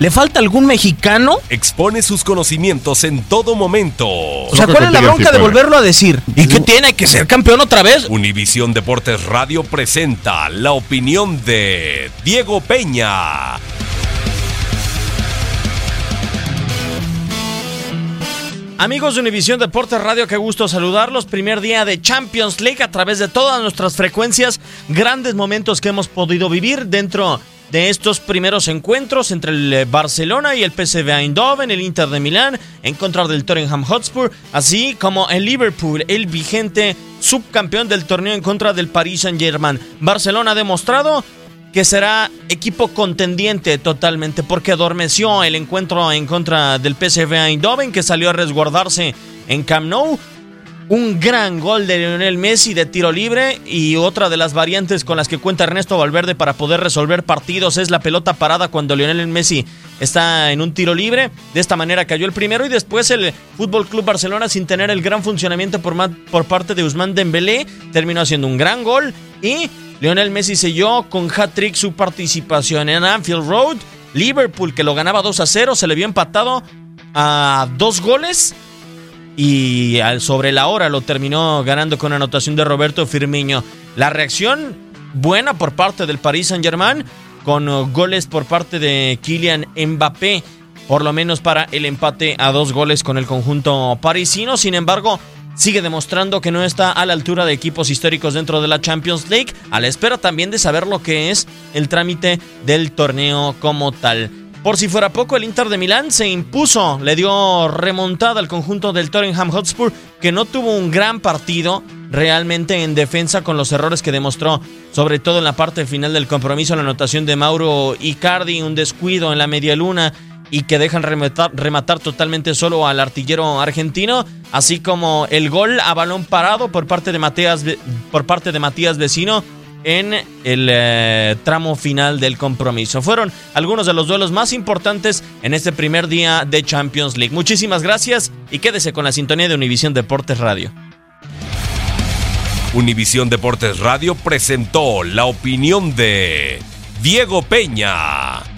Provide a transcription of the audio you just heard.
¿Le falta algún mexicano? Expone sus conocimientos en todo momento. O sea, ¿cuál es la bronca de volverlo a decir? ¿Y qué tiene que ser campeón otra vez? Univisión Deportes Radio presenta la opinión de Diego Peña. Amigos de Univisión Deportes Radio, qué gusto saludarlos. Primer día de Champions League a través de todas nuestras frecuencias. Grandes momentos que hemos podido vivir dentro de estos primeros encuentros entre el eh, Barcelona y el PSV Eindhoven, el Inter de Milán, en contra del Tottenham Hotspur, así como el Liverpool, el vigente subcampeón del torneo en contra del Paris Saint-Germain. Barcelona ha demostrado que será equipo contendiente totalmente porque adormeció el encuentro en contra del PSV Eindhoven que salió a resguardarse en Camp Nou. Un gran gol de Lionel Messi de tiro libre y otra de las variantes con las que cuenta Ernesto Valverde para poder resolver partidos es la pelota parada cuando Lionel Messi está en un tiro libre. De esta manera cayó el primero y después el Fútbol Club Barcelona sin tener el gran funcionamiento por, por parte de Usman Dembélé terminó haciendo un gran gol y Lionel Messi selló con hat-trick su participación en Anfield Road. Liverpool que lo ganaba 2 a 0 se le vio empatado a dos goles y al sobre la hora lo terminó ganando con anotación de Roberto Firmino. La reacción buena por parte del Paris Saint-Germain con uh, goles por parte de Kylian Mbappé, por lo menos para el empate a dos goles con el conjunto parisino. Sin embargo, sigue demostrando que no está a la altura de equipos históricos dentro de la Champions League, a la espera también de saber lo que es el trámite del torneo como tal. Por si fuera poco, el Inter de Milán se impuso, le dio remontada al conjunto del Tottenham Hotspur, que no tuvo un gran partido realmente en defensa con los errores que demostró, sobre todo en la parte final del compromiso, la anotación de Mauro Icardi, un descuido en la media luna y que dejan rematar, totalmente solo al artillero argentino, así como el gol a balón parado por parte de Matías, por parte de Matías Vecino en el eh, tramo final del compromiso. Fueron algunos de los duelos más importantes en este primer día de Champions League. Muchísimas gracias y quédese con la sintonía de Univisión Deportes Radio. Univisión Deportes Radio presentó la opinión de Diego Peña.